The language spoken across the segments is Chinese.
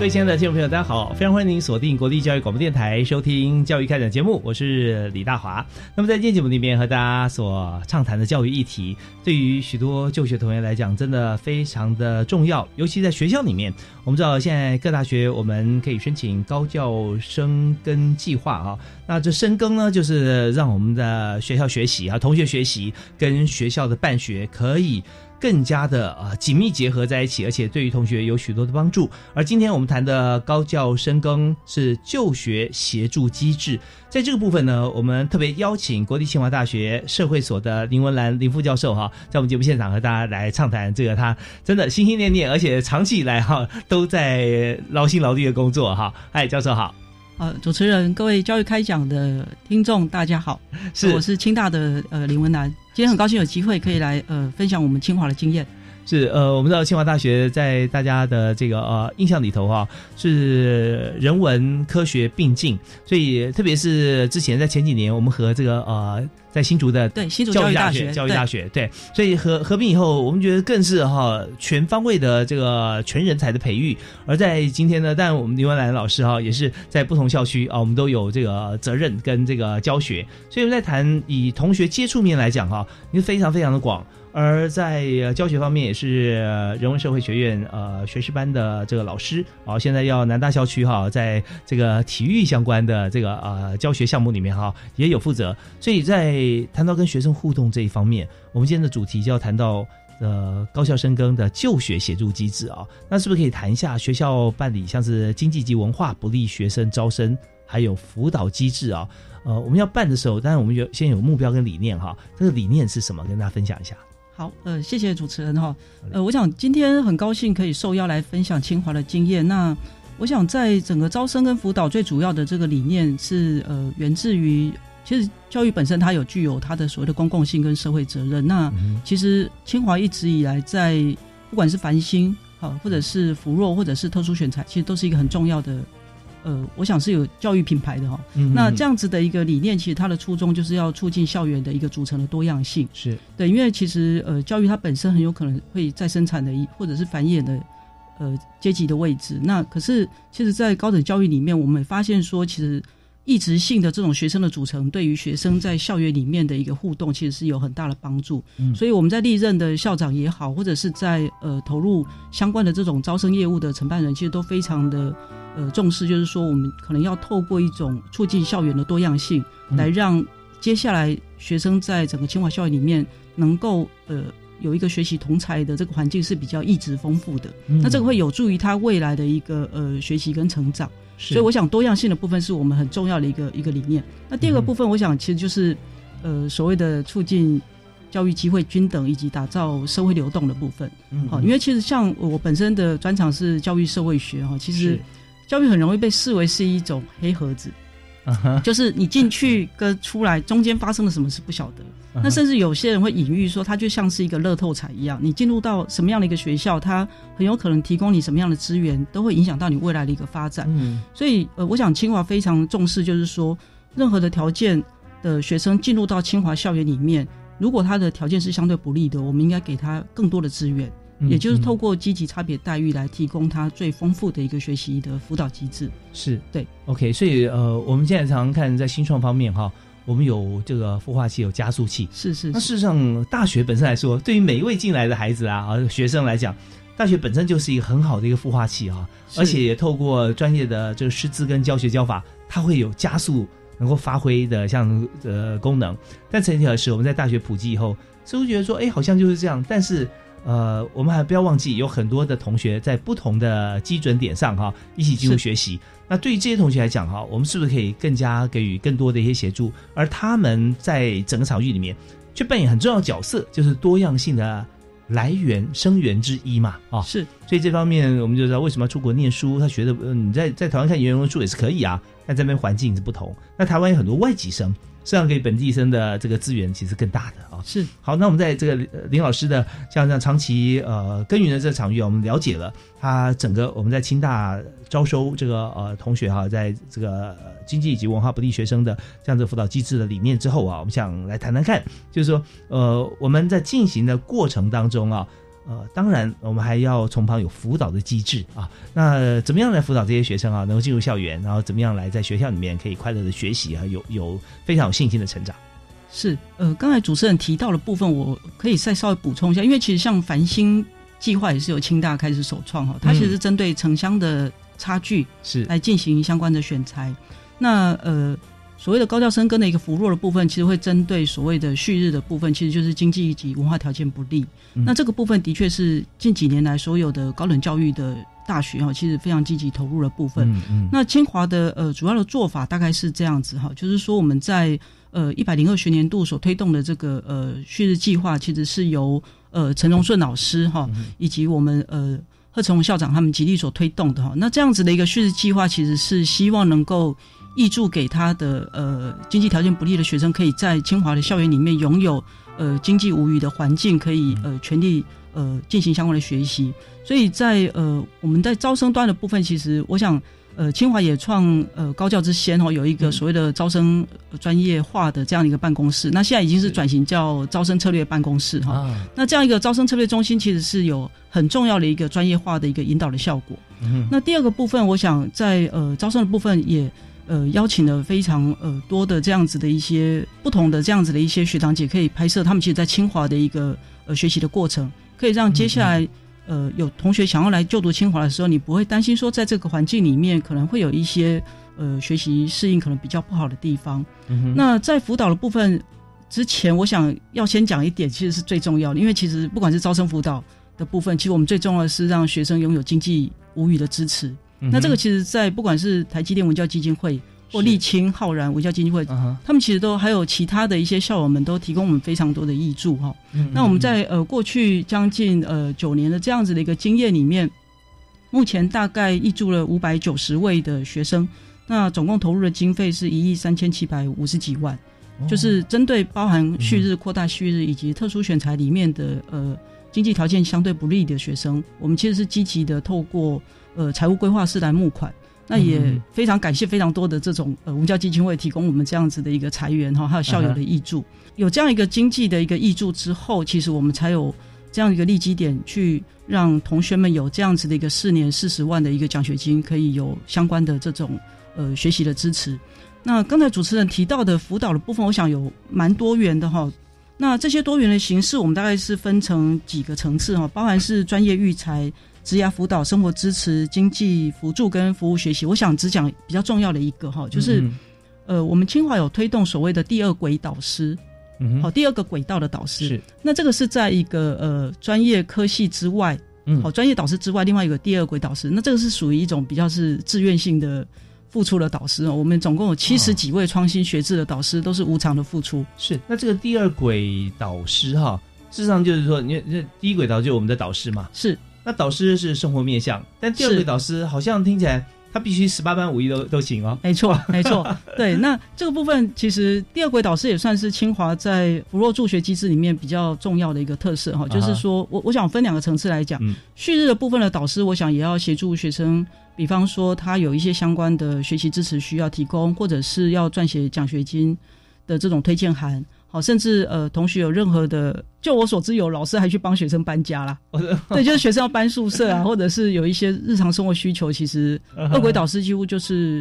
各位亲爱的听众朋友，大家好！非常欢迎您锁定国立教育广播电台收听《教育开展》节目，我是李大华。那么在今天节目里面和大家所畅谈的教育议题，对于许多就学同学来讲，真的非常的重要。尤其在学校里面，我们知道现在各大学我们可以申请高教生耕计划啊。那这深耕呢，就是让我们的学校学习啊，同学学习跟学校的办学可以。更加的啊紧密结合在一起，而且对于同学有许多的帮助。而今天我们谈的高教深耕是就学协助机制，在这个部分呢，我们特别邀请国立清华大学社会所的林文兰林副教授哈，在我们节目现场和大家来畅谈这个他真的心心念念，而且长期以来哈都在劳心劳力的工作哈。哎，教授好。呃，主持人，各位教育开讲的听众，大家好，是。我是清大的呃林文南，今天很高兴有机会可以来呃分享我们清华的经验。是呃，我们知道清华大学在大家的这个呃印象里头哈，是人文科学并进，所以特别是之前在前几年，我们和这个呃在新竹的对新竹教育大学教育大学对，所以合合并以后，我们觉得更是哈全方位的这个全人才的培育。而在今天呢，但我们刘文兰老师哈也是在不同校区啊，我们都有这个责任跟这个教学，所以我们在谈以同学接触面来讲哈，你非常非常的广。而在教学方面，也是人文社会学院呃学士班的这个老师啊，现在要南大校区哈，在这个体育相关的这个呃教学项目里面哈，也有负责。所以在谈到跟学生互动这一方面，我们今天的主题就要谈到呃高校深耕的就学协助机制啊，那是不是可以谈一下学校办理像是经济及文化不利学生招生，还有辅导机制啊？呃，我们要办的时候，当然我们有先有目标跟理念哈，这个理念是什么？跟大家分享一下。好，呃，谢谢主持人哈，呃，我想今天很高兴可以受邀来分享清华的经验。那我想在整个招生跟辅导最主要的这个理念是，呃，源自于其实教育本身它有具有它的所谓的公共性跟社会责任。那其实清华一直以来在不管是繁星好，或者是扶弱，或者是特殊选材，其实都是一个很重要的。呃，我想是有教育品牌的哈。那这样子的一个理念，其实它的初衷就是要促进校园的一个组成的多样性。是对，因为其实呃，教育它本身很有可能会在生产的一或者是繁衍的呃阶级的位置。那可是其实，在高等教育里面，我们发现说，其实一直性的这种学生的组成，对于学生在校园里面的一个互动，其实是有很大的帮助。所以我们在历任的校长也好，或者是在呃投入相关的这种招生业务的承办人，其实都非常的。呃，重视就是说，我们可能要透过一种促进校园的多样性，来让接下来学生在整个清华校园里面能够呃有一个学习同才的这个环境是比较一直丰富的。那这个会有助于他未来的一个呃学习跟成长。所以，我想多样性的部分是我们很重要的一个一个理念。那第二个部分，我想其实就是呃所谓的促进教育机会均等以及打造社会流动的部分。好，因为其实像我本身的专长是教育社会学哈，其实。教育很容易被视为是一种黑盒子，就是你进去跟出来中间发生了什么是不晓得。那甚至有些人会隐喻说，它就像是一个乐透彩一样，你进入到什么样的一个学校，它很有可能提供你什么样的资源，都会影响到你未来的一个发展。所以，呃，我想清华非常重视，就是说，任何的条件的学生进入到清华校园里面，如果他的条件是相对不利的，我们应该给他更多的资源。也就是透过积极差别待遇来提供他最丰富的一个学习的辅导机制。是对。OK，所以呃，我们现在常常看在新创方面哈，我我们有这个孵化器，有加速器。是是是，那事实上，大学本身来说，对于每一位进来的孩子啊啊学生来讲，大学本身就是一个很好的一个孵化器啊，而且也透过专业的这个师资跟教学教法，它会有加速能够发挥的像呃功能。但曾几何时，我们在大学普及以后，似乎觉得说，哎，好像就是这样。但是，呃，我们还不要忘记，有很多的同学在不同的基准点上哈，一起进入学习。那对于这些同学来讲哈，我们是不是可以更加给予更多的一些协助？而他们在整个场域里面，却扮演很重要的角色，就是多样性的来源生源之一嘛啊。是所以这方面我们就知道为什么要出国念书，他学的呃你在在台湾看原文书也是可以啊，但这边环境是不同。那台湾有很多外籍生，实际上给本地生的这个资源其实更大的啊。是好，那我们在这个呃林老师的像这样长期呃耕耘的这个场域啊，我们了解了他整个我们在清大招收这个呃同学哈、在这个、呃经济以及文化不利学生的这样的辅导机制的理念之后啊，我们想来谈谈看，就是说呃我们在进行的过程当中啊。呃，当然，我们还要从旁有辅导的机制啊。那怎么样来辅导这些学生啊，能够进入校园，然后怎么样来在学校里面可以快乐的学习啊，有有非常有信心的成长。是，呃，刚才主持人提到的部分，我可以再稍微补充一下，因为其实像繁星计划也是由清大开始首创哈，它其实是针对城乡的差距是来进行相关的选材。那呃，所谓的高教生根的一个扶弱的部分，其实会针对所谓的旭日的部分，其实就是经济以及文化条件不利。嗯那这个部分的确是近几年来所有的高等教育的大学哈，其实非常积极投入的部分。嗯嗯，那清华的呃主要的做法大概是这样子哈，就是说我们在呃一百零二学年度所推动的这个呃旭日计划，其实是由呃陈荣顺老师哈，以及我们呃贺成荣校长他们极力所推动的哈。那这样子的一个旭日计划，其实是希望能够挹注给他的呃经济条件不利的学生，可以在清华的校园里面拥有呃经济无虞的环境，可以呃全力呃进行相关的学习。所以在呃我们在招生端的部分，其实我想。呃，清华也创呃高教之先哦，有一个所谓的招生呃专业化的这样一个办公室。那现在已经是转型叫招生策略办公室哈。啊，那这样一个招生策略中心，其实是有很重要的一个专业化的一个引导的效果。嗯那第二个部分，我想在呃招生的部分也呃邀请了非常呃多的这样子的一些不同的这样子的一些学长姐，可以拍摄他们其实在清华的一个呃学习的过程，可以让接下来。呃，有同学想要来就读清华的时候，你不会担心说，在这个环境里面可能会有一些呃学习适应可能比较不好的地方。嗯那在辅导的部分之前，我想要先讲一点，其实是最重要的，因为其实不管是招生辅导的部分，其实我们最重要的是让学生拥有经济无语的支持。嗯那这个其实，在不管是台积电文教基金会或沥青浩然文教基金会，他们其实都还有其他的一些校友们都提供我们非常多的益助哈。那我们在呃过去将近呃九年的这样子的一个经验里面，目前大概挹注了五百九十位的学生，那总共投入的经费是一亿三千七百五十几万，就是针对包含旭日、扩大旭日以及特殊选材里面的呃经济条件相对不利的学生，我们其实是积极的透过呃财务规划师来募款。那也非常感谢非常多的这种呃文教基金会提供我们这样子的一个财源哈，还有校友的益助。有这样一个经济的一个益助之后，其实我们才有这样一个利基点，去让同学们有这样子的一个四年四十万的一个奖学金，可以有相关的这种呃学习的支持。那刚才主持人提到的辅导的部分，我想有蛮多元的哈。那这些多元的形式，我们大概是分成几个层次哈，包含是专业育才、职涯辅导、生活支持、经济辅助跟服务学习。我想只讲比较重要的一个哈，就是、嗯呃，我们清华有推动所谓的第二轨导师，嗯好、第二个轨道的导师。是那这个是在一个呃专业科系之外，嗯好、专业导师之外，另外一个第二轨导师。那这个是属于一种比较是自愿性的付出的导师哦。我们总共有七十几位创新学制的导师，都是无偿的付出。是，那这个第二轨导师哈，事实上就是说，你这第一轨导就是我们的导师嘛，是那导师是生活面向，但第二是轨导师好像听起来他必须十八般武艺都都行哦。没错，没错。对，那这个部分其实第二轨导师也算是清华在扶弱助学机制里面比较重要的一个特色哈，就是说我我想分两个层次来讲，嗯旭日的部分的导师，我想也要协助学生，比方说他有一些相关的学习支持需要提供，或者是要撰写奖学金的这种推荐函。好，甚至呃，同学有任何的，就我所知，有老师还去帮学生搬家啦。对，就是学生要搬宿舍啊，或者是有一些日常生活需求，其实恶鬼导师几乎就是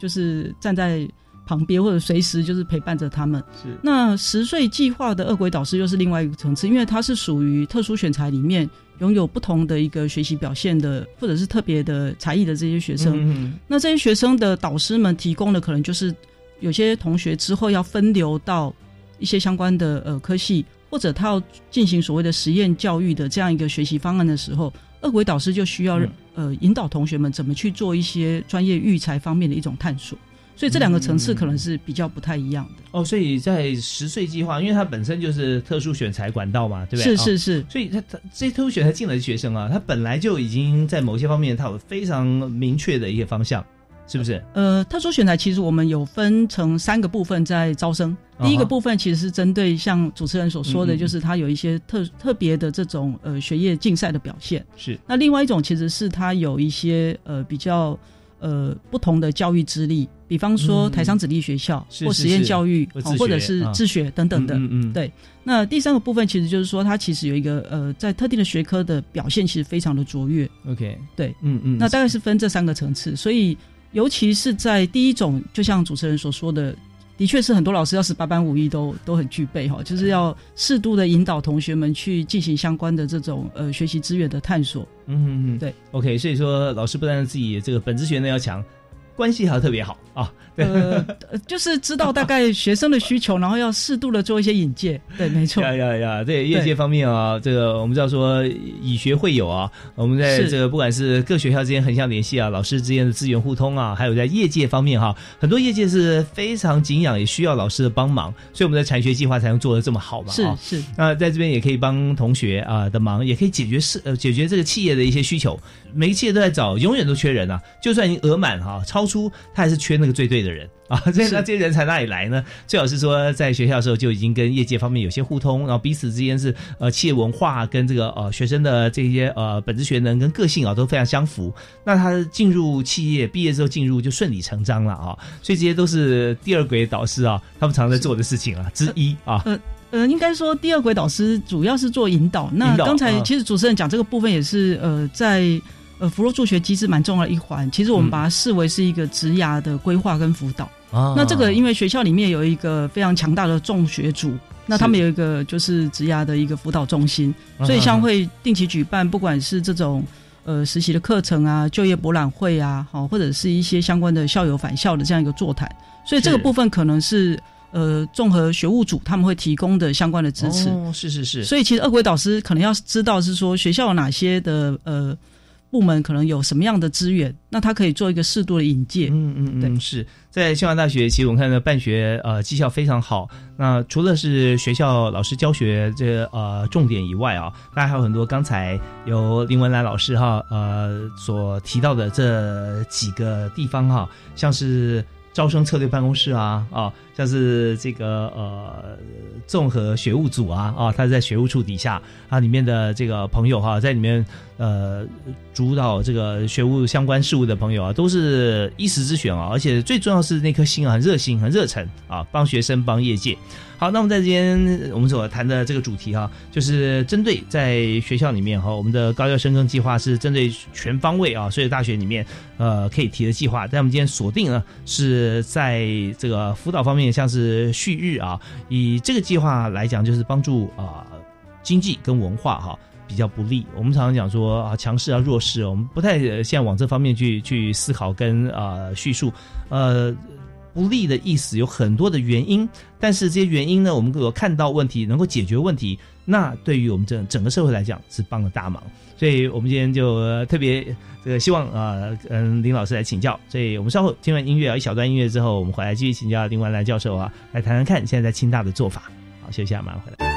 就是站在旁边，或者随时就是陪伴着他们。是那十岁计划的恶鬼导师又是另外一个层次，因为它是属于特殊选材里面拥有不同的一个学习表现的，或者是特别的才艺的这些学生。嗯那这些学生的导师们提供的可能就是有些同学之后要分流到一些相关的呃科系，或者他要进行所谓的实验教育的这样一个学习方案的时候，二轨导师就需要、嗯呃引导同学们怎么去做一些专业育才方面的一种探索。所以这两个层次可能是比较不太一样的。哦，所以在十岁计划，因为它本身就是特殊选材管道嘛，对不对？哦是是是，所以他他这些特殊选材进来的学生啊，他本来就已经在某些方面他有非常明确的一些方向，是不是？呃，特殊选材其实我们有分成三个部分在招生。第一个部分其实是针对像主持人所说的，就是他有一些特特别的这种呃学业竞赛的表现。是那另外一种其实是他有一些呃比较呃不同的教育资历，比方说嗯台商子弟学校、或实验教育，或者是啊自学等等的。嗯嗯，对那第三个部分其实就是说，他其实有一个呃在特定的学科的表现其实非常的卓越。，OK，对，嗯嗯，那大概是分这三个层次，所以尤其是在第一种，就像主持人所说的，的确是很多老师要十八般武艺都都很具备哈，就是要适度的引导同学们去进行相关的这种呃学习资源的探索。嗯嗯嗯，对，OK，所以说老师不但自己这个本职学能要强，关系还特别好啊，对。呃，呃就是知道大概学生的需求，然后要适度的做一些引介。对，没错。呀呀呀！对业界方面啊，这个我们知道说以学会友啊，我们在是这个不管是各学校之间横向联系啊，老师之间的资源互通啊，还有在业界方面哈、很多业界是非常敬仰，也需要老师的帮忙，所以我们的产学计划才能做的这么好嘛。啊是是，那在这边也可以帮同学啊、的忙，也可以解决是呃解决这个企业的一些需求。每一企业都在找，永远都缺人啊。就算已经额满哈、超出，他还是缺那个最对的人啊。所以这些人才哪里来呢？最好是说在学校的时候就已经跟业界方面有些互通，然后彼此之间是呃企业文化跟这个呃学生的这些呃本质学能跟个性啊都非常相符。那他进入企业毕业之后进入就顺理成章了啊。所以这些都是第二轨导师啊他们常在做的事情啊之一啊。呃，应该说第二轨导师主要是做引导。那刚才啊其实主持人讲这个部分也是呃在。呃，扶弱助学机制蛮重要的一环，其实我们嗯。把它视为是一个职涯的规划跟辅导。啊。那这个因为学校里面有一个非常强大的重学组，那他们有一个就是职涯的一个辅导中心，啊所以像会定期举办，不管是这种呃实习的课程啊、就业博览会啊，好或者是一些相关的校友返校的这样一个座谈，所以这个部分可能是呃综合学务组他们会提供的相关的支持。哦，是是是，所以其实二轨导师可能要知道是说学校有哪些的呃部门可能有什么样的资源，那他可以做一个适度的引介。嗯嗯嗯，是在清华大学，其实我们看到办学呃绩效非常好。那除了是学校老师教学这个呃重点以外啊，当然还有很多刚才由林文兰老师哈呃所提到的这几个地方哈，像是。招生策略办公室啊啊，像是这个呃综合学务组啊啊，他在学务处底下啊，里面的这个朋友哈、在里面呃主导这个学务相关事务的朋友啊，都是一时之选啊，而且最重要是那颗心啊，很热心、很热忱啊，帮学生、帮业界。好，那我们在这边我们所谈的这个主题哈、就是针对在学校里面哈、我们的高校深耕计划是针对全方位啊，所有大学里面呃可以提的计划。但我们今天锁定呢是在这个辅导方面，像是旭日啊，以这个计划来讲，就是帮助啊、经济跟文化哈、比较不利。我们常常讲说啊，强势啊，弱势，我们不太呃现在往这方面去去思考跟啊、叙述。呃，不利的意思有很多的原因，但是这些原因呢，我们如果看到问题，能够解决问题，那对于我们整整个社会来讲是帮了大忙。所以我们今天就、特别这个希望啊，嗯林老师来请教。所以我们稍后听完音乐啊一小段音乐之后，我们回来继续请教林文兰教授啊，来谈谈看现在在清大的做法。好，休息一下，马上回来。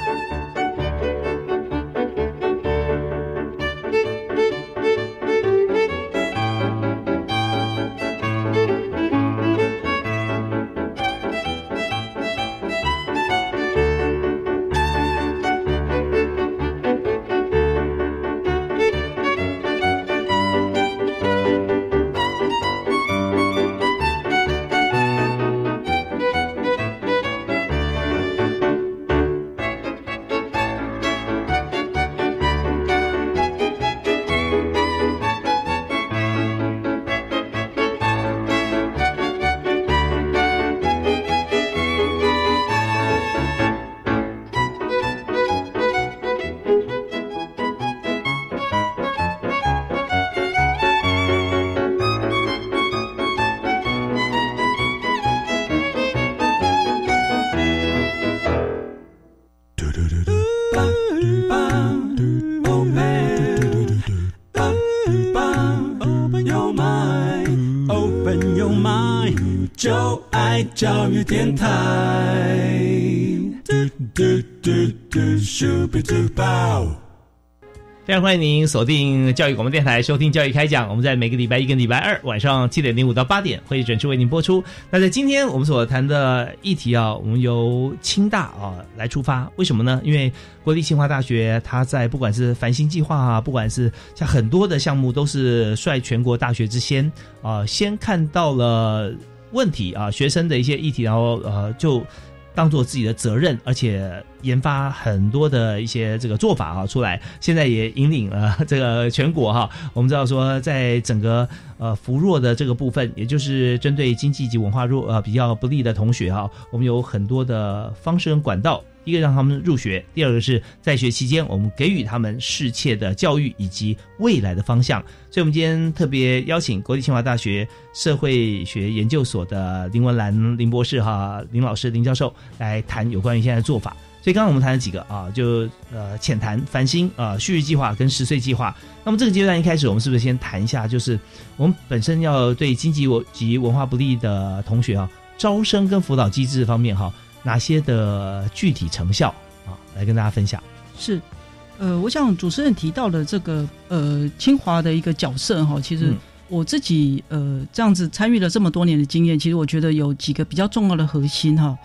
非常欢迎您锁定教育广播电台，收听教育开讲。我们在每个礼拜一跟礼拜二晚上七点零五到八点会准时为您播出。那在今天我们所谈的议题啊，我们由清大啊来出发，为什么呢？因为国立清华大学它在不管是繁星计划啊，不管是像很多的项目，都是率全国大学之先啊，先看到了问题啊，学生的一些议题，然后呃就。当做自己的责任，而且研发很多的一些这个做法啊出来，现在也引领了这个全国哈。我们知道说，在整个呃扶弱的这个部分，也就是针对经济及文化弱呃比较不利的同学哈，我们有很多的方式跟管道。一个让他们入学，第二个是在学期间我们给予他们适切的教育以及未来的方向。所以，我们今天特别邀请国立清华大学社会学研究所的林文兰林博士哈林老师林教授来谈有关于现在的做法。所以，刚刚我们谈了几个啊，就呃浅谈繁星啊旭日计划跟十岁计划。那么这个阶段一开始，我们是不是先谈一下，就是我们本身要对经济及文化不利的同学啊，招生跟辅导机制方面哈。哪些的具体成效啊？来跟大家分享。是，呃，我想主持人提到的这个呃清华的一个角色哈，其实我自己呃这样子参与了这么多年的经验，其实我觉得有几个比较重要的核心哈。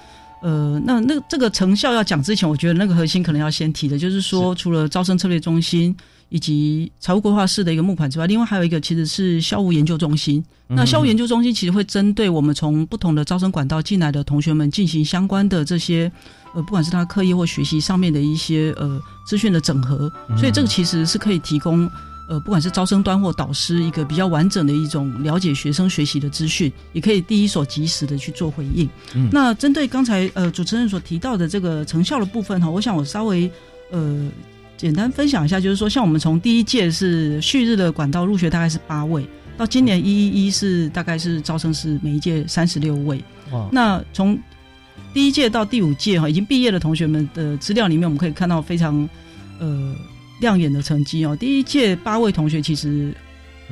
呃，那那这个成效要讲之前，我觉得那个核心可能要先提的，就是说除了招生策略中心。以及财务规划室的一个募款之外，另外还有一个其实是校务研究中心。那校务研究中心其实会针对我们从不同的招生管道进来的同学们进行相关的这些，呃，不管是他课业或学习上面的一些呃资讯的整合。所以这个其实是可以提供呃，不管是招生端或导师一个比较完整的一种了解学生学习的资讯，也可以第一手及时的去做回应。嗯那针对刚才呃主持人所提到的这个成效的部分哈，我想我稍微呃。简单分享一下，就是说，像我们从第一届是旭日的管道入学大概是八位，到今年一一一是大概是招生是每一届三十六位。那从第一届到第五届哈，已经毕业的同学们的资料里面，我们可以看到非常呃亮眼的成绩哦。第一届八位同学其实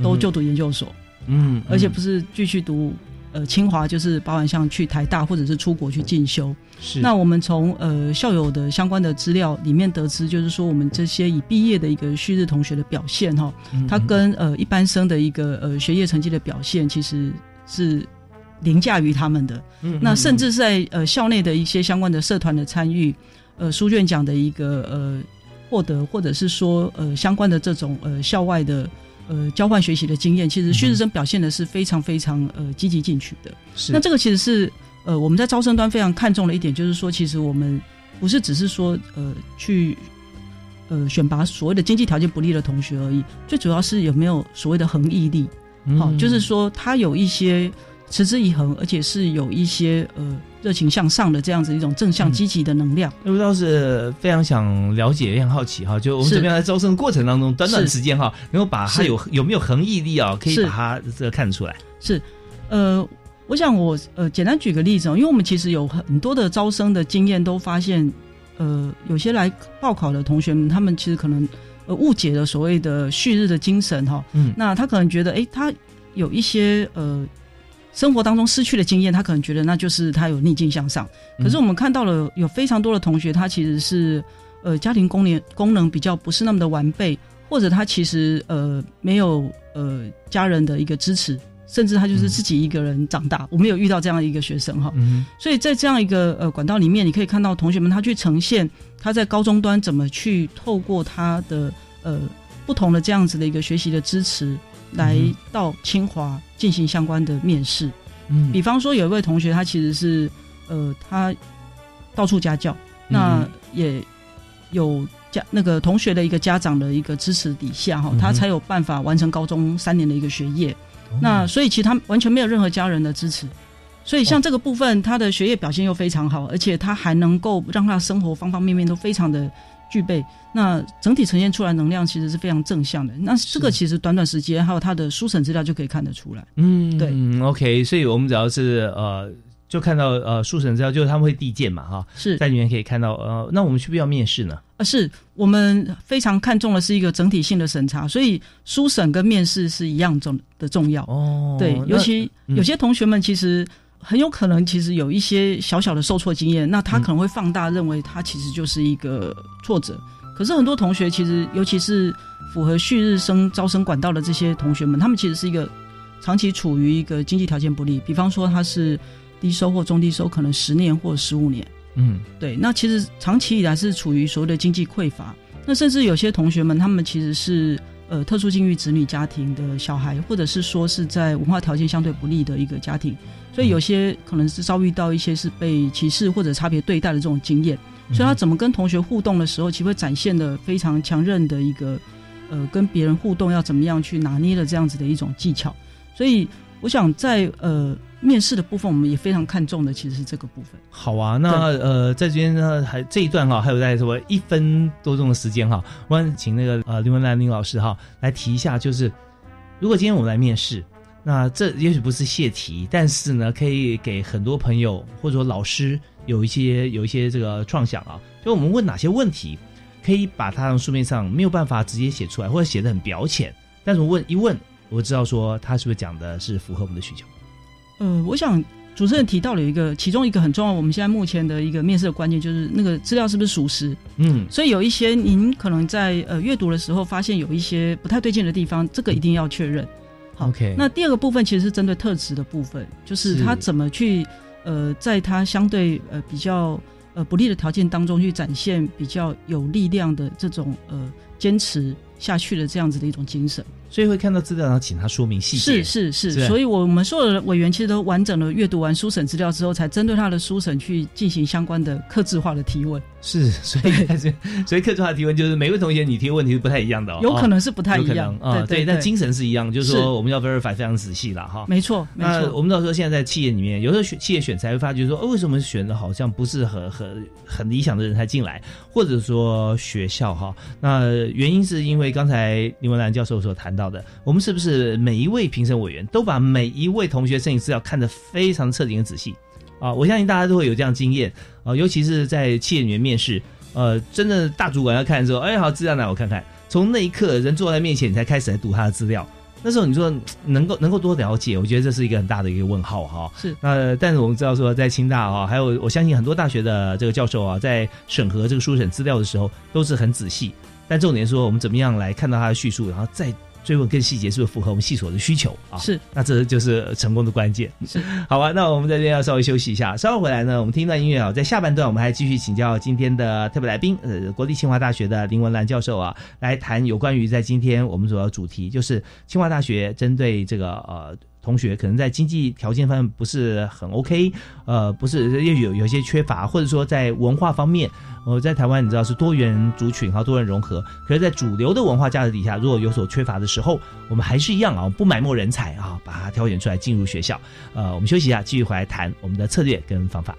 都就读研究所，嗯，而且不是继续读。呃，清华就是包含像去台大或者是出国去进修。是。那我们从呃校友的相关的资料里面得知，就是说我们这些已毕业的一个旭日同学的表现哈，他跟呃一般生的一个呃学业成绩的表现其实是凌驾于他们的。嗯。那甚至在呃校内的一些相关的社团的参与，呃书卷奖的一个呃获得，或者是说呃相关的这种呃校外的。呃，交换学习的经验，其实薛志生表现的是非常非常呃积极进取的。是，那这个其实是呃我们在招生端非常看重的一点，就是说，其实我们不是只是说呃去呃选拔所谓的经济条件不利的同学而已，最主要是有没有所谓的恒毅力。好，就是说他有一些。持之以恒，而且是有一些呃热情向上的这样子一种正向积极的能量。我倒是非常想了解，也很好奇哈。就我们怎么样在招生过程当中，短短时间哈，能够把它有有没有恒毅力啊，可以把它这个看出来。是，呃，我想我呃简单举个例子哦，因为我们其实有很多的招生的经验，都发现呃有些来报考的同学们，他们其实可能呃误解了所谓的旭日的精神哈。嗯，那他可能觉得，哎，他有一些呃。生活当中失去的经验，他可能觉得那就是他有逆境向上。可是我们看到了有非常多的同学，他其实是呃家庭功能功能比较不是那么的完备，或者他其实呃没有呃家人的一个支持，甚至他就是自己一个人长大。我们有遇到这样一个学生哈，所以在这样一个呃管道里面，你可以看到同学们他去呈现他在高中端怎么去透过他的呃不同的这样子的一个学习的支持。来到清华进行相关的面试，嗯，比方说有一位同学，他其实是呃，他到处家教，那也有家那个同学的一个家长的一个支持底下哈，他才有办法完成高中三年的一个学业。那所以其实他完全没有任何家人的支持，所以像这个部分，他的学业表现又非常好，而且他还能够让他生活方方面面都非常的。具备那整体呈现出来能量其实是非常正向的。那这个其实短短时间还有他的书审资料就可以看得出来。嗯，对，OK。所以我们只要是呃，就看到呃书审资料，就是他们会递件嘛，哈，是在里面可以看到呃，那我们需不需要面试呢？啊，是我们非常看重的是一个整体性的审查，所以书审跟面试是一样重的重要。哦，对，尤其有些同学们其实。很有可能其实有一些小小的受挫经验，那他可能会放大，认为他其实就是一个挫折。可是很多同学其实，尤其是符合旭日生招生管道的这些同学们，他们其实是一个长期处于一个经济条件不利，比方说他是低收或中低收，可能十年或十五年。嗯对，那其实长期以来是处于所谓的经济匮乏。那甚至有些同学们，他们其实是呃特殊境遇子女家庭的小孩，或者是说是在文化条件相对不利的一个家庭，所以有些可能是遭遇到一些是被歧视或者差别对待的这种经验。所以他怎么跟同学互动的时候，其实会展现的非常强韧的一个呃跟别人互动要怎么样去拿捏的这样子的一种技巧。所以我想在呃面试的部分，我们也非常看重的其实是这个部分。好啊，那呃，在这边呢，还这一段哈，还有在什么一分多钟的时间哈，我想请那个呃林文兰林老师哈来提一下，就是如果今天我们来面试，那这也许不是泄题，但是呢，可以给很多朋友或者说老师有一些有一些这个创想啊，就我们问哪些问题，可以把它从书面上没有办法直接写出来，或者写的很表浅，但是我问一问，我知道说他是不是讲的是符合我们的需求。呃，我想主持人提到了一个，其中一个很重要，我们现在目前的一个面试的关键就是那个资料是不是属实。嗯所以有一些您可能在呃阅读的时候发现有一些不太对劲的地方，这个一定要确认。好，OK，那第二个部分其实是针对特质的部分，就是是他怎么去呃，在他相对呃比较呃不利的条件当中去展现比较有力量的这种呃坚持下去的这样子的一种精神。所以会看到资料，然后请他说明细节。是是是。是，所以我们所有的委员其实都完整的阅读完书审资料之后，才针对他的书审去进行相关的克制化的提问，是，所以所以克制化的提问就是每位同学你提的问题是不太一样的、哦，有可能是不太一样。能啊，对但精神是一样，就是是。说我们要 verify 非常仔细了哈。没错没错。我们到时候现在在企业里面，有时候选企业选才会发觉说，哦，为什么选的好像不是很很很理想的人才进来，或者说学校哈，那原因是因为刚才林文兰教授所谈到的，我们是不是每一位评审委员都把每一位同学申请资料看得非常彻底跟仔细啊？我相信大家都会有这样经验啊，尤其是在企业里面面试，呃，真的大主管要看的时候，哎，好，资料拿我看看。从那一刻，人坐在面前，你才开始来读他的资料。那时候你说嗯能够能够多了解，我觉得这是一个很大的一个问号哈。是那但是我们知道说，在清大啊，还有我相信很多大学的这个教授啊，在审核这个书审资料的时候都是很仔细。但重点说，我们怎么样来看到他的叙述，然后再追问更细节，是不是符合我们系所的需求啊？是，那这就是成功的关键。是，好吧，那我们在这边要稍微休息一下，稍后回来呢，我们听一段音乐啊，在下半段我们还继续请教今天的特别来宾，呃，国立清华大学的林文兰教授啊，来谈有关于在今天我们主要主题就是清华大学针对这个呃。同学可能在经济条件方面不是很 OK，呃，不是也有有些缺乏，或者说在文化方面，我，在台湾你知道是多元族群和，多元融合，可是，在主流的文化价值底下，如果有所缺乏的时候，我们还是一样啊，不埋没人才啊，把它挑选出来进入学校。呃，我们休息一下，继续回来谈我们的策略跟方法。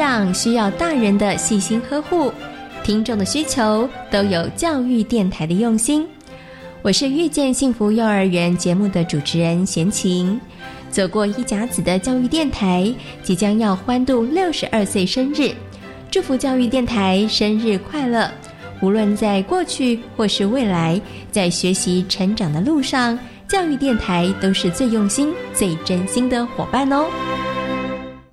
长需要大人的细心呵护，听众的需求都有教育电台的用心。我是遇见幸福幼儿园节目的主持人贤琴。走过一甲子的教育电台即将要欢度六十二岁生日，祝福教育电台生日快乐！无论在过去或是未来，在学习成长的路上，教育电台都是最用心、最真心的伙伴哦。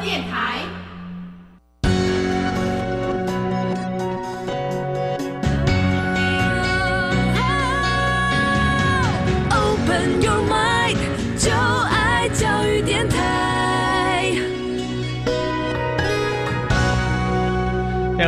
电台。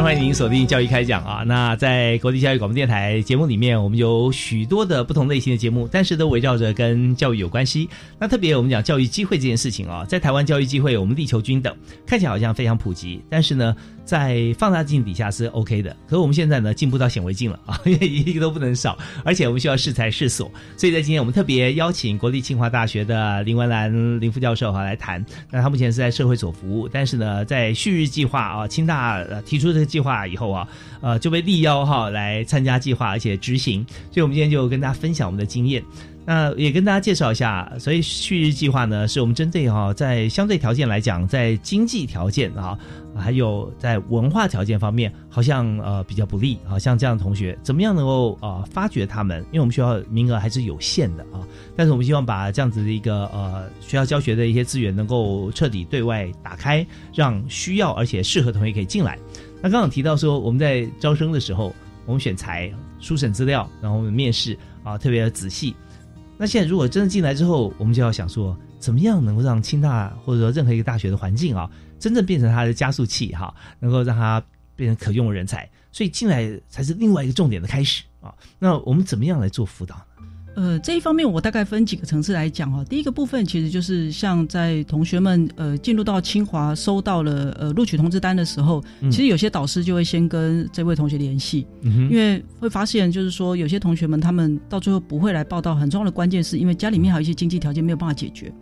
欢迎您锁定教育开讲啊！那在国立教育广播电台节目里面，我们有许多的不同类型的节目，但是都围绕着跟教育有关系。那特别我们讲教育机会这件事情啊，在台湾教育机会我们力求均等，看起来好像非常普及，但是呢，在放大镜底下是 OK 的。可是我们现在呢，进步到显微镜了啊，因为一个都不能少，而且我们需要适才适所。所以在今天我们特别邀请国立清华大学的林文兰林副教授哈来谈。那他目前是在社会所服务，但是呢，在旭日计划啊，清大呃提出这个计划以后啊，呃就被力邀哈来参加计划，而且执行。所以我们今天就跟大家分享我们的经验。那也跟大家介绍一下，所以旭日计划呢，是我们针对哈、在相对条件来讲，在经济条件啊，还有在文化条件方面，好像呃比较不利啊。像这样的同学，怎么样能够呃发掘他们？因为我们学校名额还是有限的啊，但是我们希望把这样子的一个呃学校教学的一些资源能够彻底对外打开，让需要而且适合同学可以进来。那刚刚提到说，我们在招生的时候，我们选材、书审资料，然后我们面试啊特别的仔细。那现在如果真的进来之后，我们就要想说，怎么样能够让清大或者说任何一个大学的环境啊，真正变成它的加速器哈，能够让它变成可用的人才，所以进来才是另外一个重点的开始啊。那我们怎么样来做辅导？呃，这一方面我大概分几个层次来讲哈。第一个部分其实就是像在同学们呃进入到清华收到了呃录取通知单的时候，嗯其实有些导师就会先跟这位同学联系，嗯因为会发现就是说有些同学们他们到最后不会来报道，很重要的关键是因为家里面还有一些经济条件没有办法解决，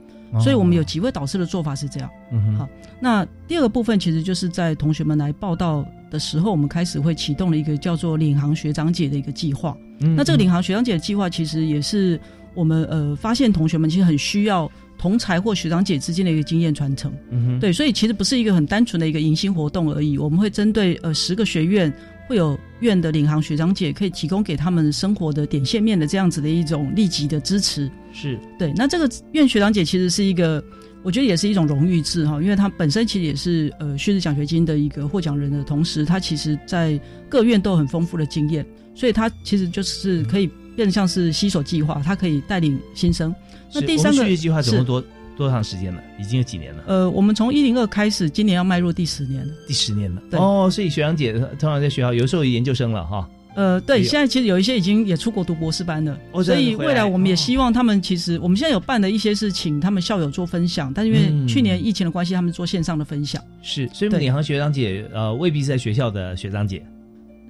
所以我们有几位导师的做法是这样。嗯哼好，那第二个部分其实就是在同学们来报道的时候，我们开始会启动了一个叫做领航学长姐的一个计划。嗯那这个领航学长姐的计划，其实也是我们呃发现同学们其实很需要同才或学长姐之间的一个经验传承。嗯哼对，所以其实不是一个很单纯的一个迎新活动而已，我们会针对呃十个学院。会有院的领航学长姐可以提供给他们生活的点线面的这样子的一种立即的支持，是对。那这个院学长姐其实是一个，我觉得也是一种荣誉制哈，因为他本身其实也是呃旭日奖学金的一个获奖人的同时，他其实在各院都有很丰富的经验，所以他其实就是可以变得像是携手计划，他可以带领新生。那第三个旭日计划总共多多长时间了？已经有几年了？呃，我们从一零二开始，今年要迈入第十年了。第十年了。对哦，所以学长姐通常在学校，有时候研究生了哈。呃，对，现在其实有一些已经也出国读博士班了，哦所以未来我们也希望他们其实我们现在有办的一些是请他们校友做分享，但是因嗯为去年疫情的关系，他们做线上的分享。是，所以对领航学长姐呃未必是在学校的学长姐。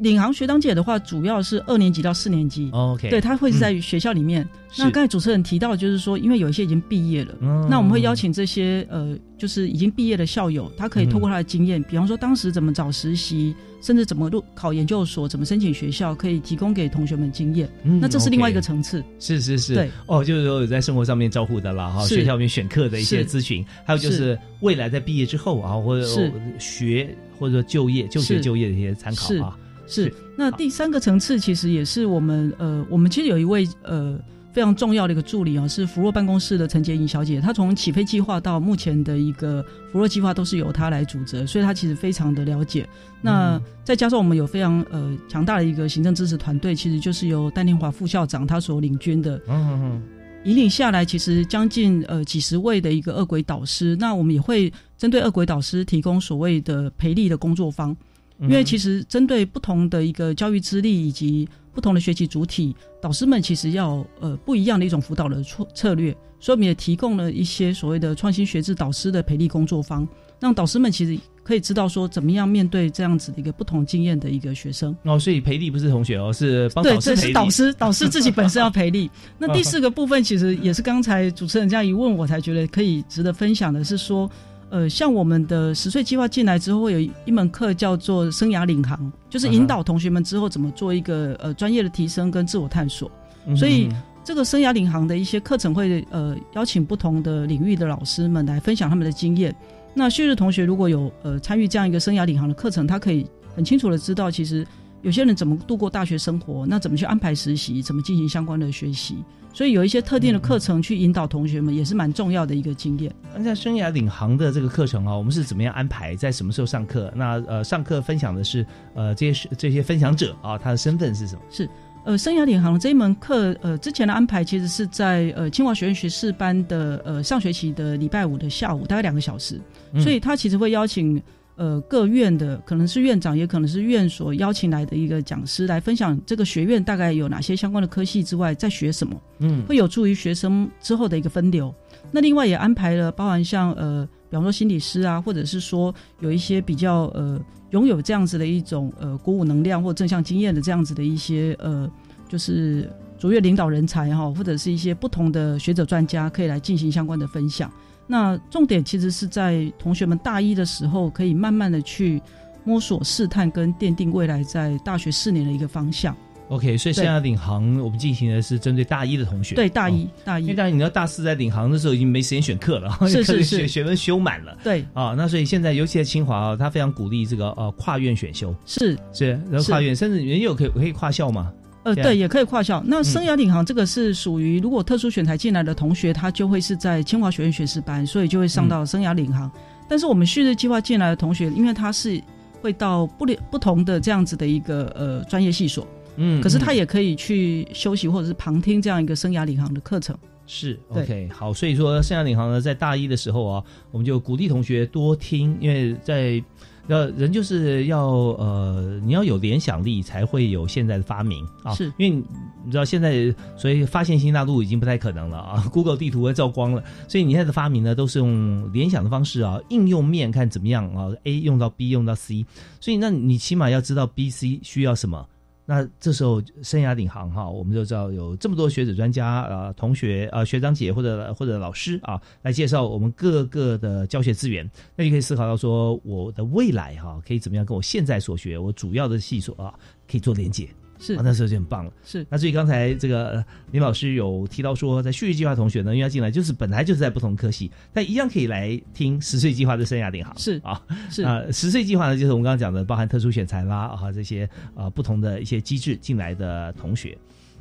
领航学长姐的话，主要是二年级到四年级。哦 OK，对，他会是在学校里面。是那刚才主持人提到，就是说，因为有一些已经毕业了，嗯。那我们会邀请这些呃，就是已经毕业的校友，他可以透过他的经验，比方说当时怎么找实习，甚至怎么入考研究所，怎么申请学校，可以提供给同学们经验。嗯那这是另外一个层次。是是是，对。哦，就是说有在生活上面照顾的啦，哈，学校里面选课的一些咨询，还有就是是。未来在毕业之后啊，或者是。学或者说就业、就学、就业的一些参考是。啊。是，那第三个层次其实也是我们呃，我们其实有一位呃非常重要的一个助理啊，是福若办公室的陈洁莹小姐，她从起飞计划到目前的一个福若计划都是由她来主责，所以她其实非常的了解。那再加上我们有非常呃强大的一个行政支持团队，其实就是由戴天华副校长他所领军的。嗯嗯嗯。引领下来，其实将近呃几十位的一个恶鬼导师，那我们也会针对恶鬼导师提供所谓的培力的工作坊，因为其实针对不同的一个教育资历以及不同的学习主体，导师们其实要呃不一样的一种辅导的策策略，所以我们也提供了一些所谓的创新学制导师的培力工作坊，让导师们其实可以知道说怎么样面对这样子的一个不同经验的一个学生。哦，所以培力不是同学哦，是帮对，导师培力。这是导师，导师自己本身要培力。那第四个部分，其实也是刚才主持人这样一问，我才觉得可以值得分享的是说，呃，像我们的十岁计划进来之后，会有一门课叫做生涯领航，就是引导同学们之后怎么做一个呃专业的提升跟自我探索。嗯所以这个生涯领航的一些课程会呃邀请不同的领域的老师们来分享他们的经验。那旭日同学如果有呃参与这样一个生涯领航的课程，他可以很清楚的知道，其实有些人怎么度过大学生活，那怎么去安排实习，怎么进行相关的学习。所以有一些特定的课程去引导同学们，也是蛮重要的一个经验。那在生涯领航的这个课程啊，我们是怎么样安排？在什么时候上课？那呃，上课分享的是呃这些这些分享者啊，他的身份是什么？是呃，生涯领航这一门课，呃，之前的安排其实是在呃清华学院学士班的呃上学期的礼拜五的下午，大概两个小时，嗯所以他其实会邀请呃各院的，可能是院长，也可能是院所邀请来的一个讲师来分享这个学院大概有哪些相关的科系之外，在学什么，嗯会有助于学生之后的一个分流。那另外也安排了包含像呃，比方说心理师啊，或者是说有一些比较呃拥有这样子的一种呃鼓舞能量或正向经验的这样子的一些呃，就是卓越领导人才哈，或者是一些不同的学者专家可以来进行相关的分享。那重点其实是在同学们大一的时候，可以慢慢的去摸索、试探跟奠定未来在大学四年的一个方向。OK，所以现在领航我们进行的是针对大一的同学，对大一哦大一因为当然你知道大四在领航的时候已经没时间选课了，是 是是学学分修满了。对啊，那所以现在尤其在清华啊，他非常鼓励这个呃跨院选修，是是，然后跨院，甚至也有可以可以跨校嘛。呃，对，也可以跨校。那嗯生涯领航这个是属于，如果特殊选材进来的同学，他就会是在清华学院学士班，所以就会上到生涯领航。但是我们旭日计划进来的同学，因为他是会到不连不同的这样子的一个呃专业系所，嗯可是他嗯也可以去休息或者是旁听这样一个生涯领航的课程。是 OK 好，所以说生涯领航呢，在大一的时候啊，我们就鼓励同学多听，因为在要人就是要呃，你要有联想力，才会有现在的发明啊。是因为你你知道现在，所以发现新大陆已经不太可能了啊，Google 地图会照光了，所以你现在的发明呢，都是用联想的方式啊，应用面看怎么样啊，A 用到 B 用到 C，所以那你起码要知道 B、C 需要什么。那这时候生涯领航哈，我们就知道有这么多学者专家啊同学啊学长姐或者或者老师啊来介绍我们各个的教学资源，那你可以思考到说我的未来哈、可以怎么样跟我现在所学我主要的系所啊可以做连接。是啊，那时候就很棒了。是，那所以刚才这个呃林老师有提到说，在旭日计划同学呢，因为他进来就是本来就是在不同科系，但一样可以来听十岁计划的生涯领航。是啊，是啊，十岁计划呢，就是我们刚刚讲的，包含特殊选材啦啊这些啊不同的一些机制进来的同学。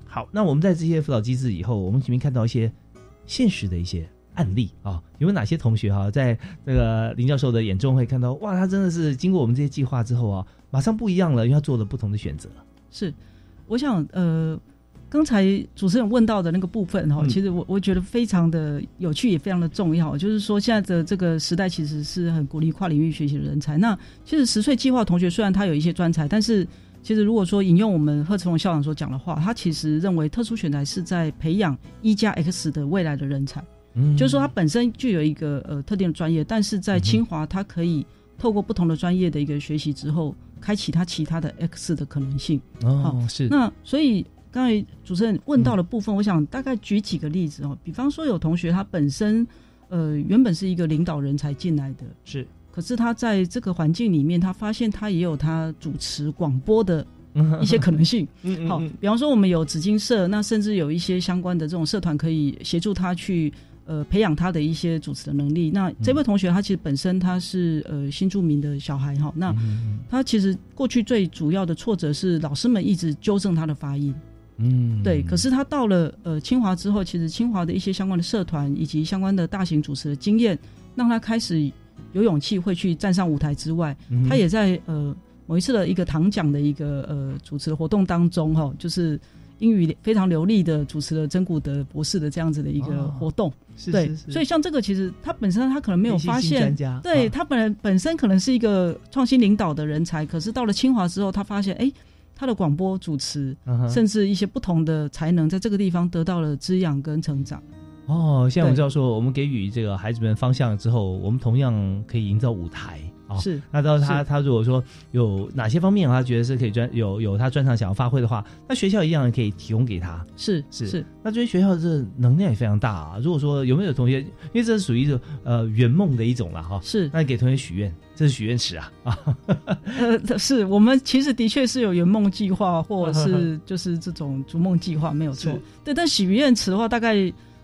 好，那我们在这些辅导机制以后，我们前面看到一些现实的一些案例啊，有没有哪些同学哈、在那个林教授的眼中会看到，哇，他真的是经过我们这些计划之后啊，马上不一样了，因为他做了不同的选择。是，我想呃，刚才主持人问到的那个部分哈，嗯其实我我觉得非常的有趣，也非常的重要。就是说，现在的这个时代其实是很鼓励跨领域学习的人才。那其实十岁计划同学虽然他有一些专才，但是其实如果说引用我们贺成龙校长所讲的话，他其实认为特殊选材是在培养一加 X 的未来的人才。嗯就是说，他本身具有一个呃特定的专业，但是在清华，他可以透过不同的专业的一个学习之后，开启他其他的 X 的可能性。哦，是。那所以刚才主持人问到的部分，我想大概举几个例子哦，比方说有同学他本身呃原本是一个领导人才进来的，是，可是他在这个环境里面，他发现他也有他主持广播的 一些可能性。嗯。好，比方说我们有紫金社，那甚至有一些相关的这种社团可以协助他去呃培养他的一些主持的能力。那这位同学他其实本身他是呃新住民的小孩哈，那他其实过去最主要的挫折是老师们一直纠正他的发音。嗯，对，可是他到了呃清华之后，其实清华的一些相关的社团以及相关的大型主持的经验，让他开始有勇气会去站上舞台之外，嗯。他也在呃某一次的一个堂讲的一个呃主持的活动当中哈、就是英语非常流利的主持了真古德博士的这样子的一个哦活动。是对，是是所以像这个其实他本身他可能没有发现对啊他本人本身可能是一个创新领导的人才，可是到了清华之后，他发现哎。他的广播主持，甚至一些不同的才能，在这个地方得到了滋养跟成长。哦，现在我们对知道说，我们给予这个孩子们方向之后，我们同样可以营造舞台啊。是那到他他如果说有哪些方面他觉得是可以专有有他专长想要发挥的话，那学校一样可以提供给他。是是是，那这些学校这能量也非常大啊。如果说有没有同学，因为这是属于一种呃圆梦的一种了哈，是那你给同学许愿，这是许愿池啊啊，呃，是我们其实的确是有圆梦计划，或者是 就是这种逐梦计划，没有错是。对，但许愿池的话，大概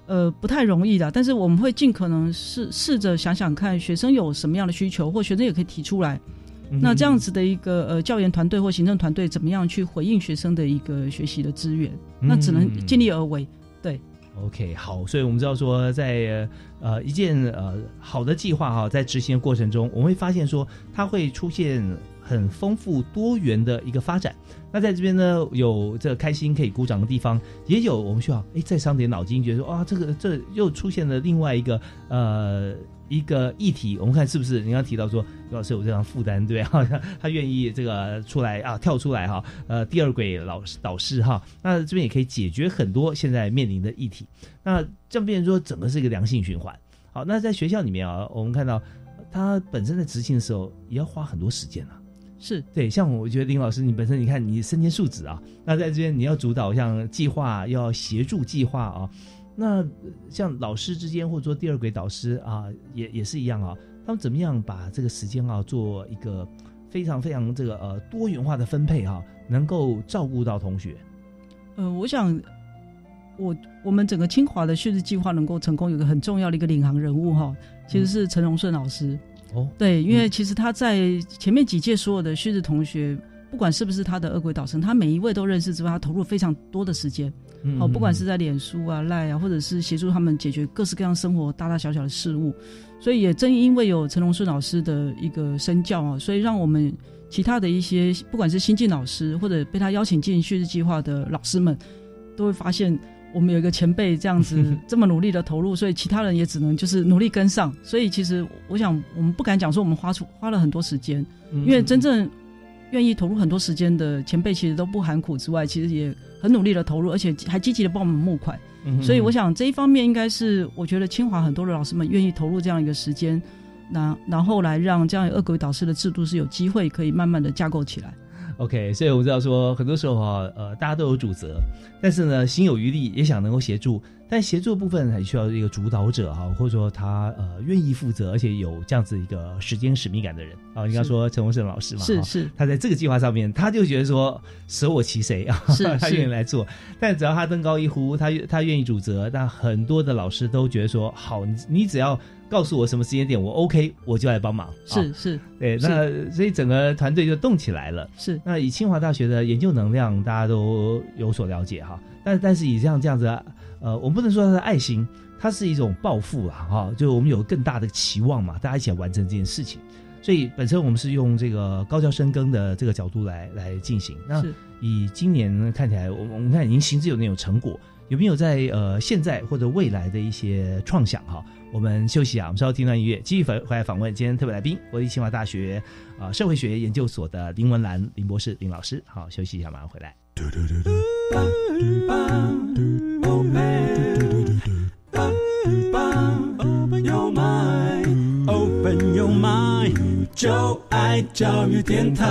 呃不太容易的。但是我们会尽可能试试着想想看，学生有什么样的需求，或学生也可以提出来。嗯那这样子的一个呃教研团队或行政团队，怎么样去回应学生的一个学习的资源？那只能尽力而为。对，OK，好，所以我们知道说在，呃一件呃好的计划哈，在执行的过程中，我们会发现说它会出现很丰富多元的一个发展。那在这边呢，有这个开心可以鼓掌的地方，也有我们需要哎再伤点脑筋，觉得说啊，这个这又出现了另外一个呃一个议题，我们看是不是？你刚提到说尤老师有这样负担，对哈，他他愿意这个出来啊，跳出来哈，呃，第二轨老师导师哈，那这边也可以解决很多现在面临的议题。那这样变成说整个是一个良性循环。好，那在学校里面啊，我们看到他本身在执行的时候也要花很多时间啊。是对，像我觉得林老师，你本身你看你身兼数职啊，那在这边你要主导像计划，要协助计划啊，那呃像老师之间或者说第二轨导师啊，也也是一样啊，他们怎么样把这个时间啊做一个非常非常这个呃多元化的分配哈、能够照顾到同学。呃，我想，我我们整个清华的旭日计划能够成功，有个很重要的一个领航人物哈，其实是陈荣顺老师。哦，对，因为其实他在前面几届所有的旭日同学，不管是不是他的二轨导生，他每一位都认识之外，他投入非常多的时间。嗯哦，不管是在脸书啊、赖啊，或者是协助他们解决各式各样生活大大小小的事物，所以也正因为有陈龙顺老师的一个身教啊，所以让我们其他的一些不管是新进老师或者被他邀请进旭日计划的老师们，都会发现我们有一个前辈这样子 这么努力的投入，所以其他人也只能就是努力跟上。所以其实我想，我们不敢讲说我们花出花了很多时间，嗯因为真正愿意投入很多时间的前辈，其实都不含苦之外，其实也很努力的投入，而且还积极的帮我们募款。嗯所以我想这一方面应该是我觉得清华很多的老师们愿意投入这样一个时间，那然后来让这样恶鬼导师的制度是有机会可以慢慢的架构起来。OK，所以我们知道说，很多时候哈，呃，大家都有主责，但是呢，心有余力也想能够协助，但协助的部分还需要一个主导者哈，或者说他呃愿意负责，而且有这样子一个时间使命感的人啊。你刚刚说陈洪胜老师嘛，哈是是他在这个计划上面，他就觉得说舍我其谁啊，是他愿意来做，但只要他登高一呼，他他愿意主责，但很多的老师都觉得说，好，你你只要告诉我什么时间点，我 OK，我就来帮忙。啊是是，对，那所以整个团队就动起来了。是，那以清华大学的研究能量，大家都有所了解哈。但但是以这样这样子，呃，我们不能说它是爱心，它是一种抱负啦哈。就我们有更大的期望嘛，大家一起来完成这件事情。所以本身我们是用这个高教深耕的这个角度来来进行。那以今年看起来，我们我们看已经行之有那种成果，有没有在呃现在或者未来的一些创想哈？我们休息啊，我们稍后听段音乐，继续回回来访问今天特别来宾，国立清华大学啊、社会学研究所的林文兰林博士林老师。好，休息一下，马上回来。Open your mind, open your mind 就爱教育电台。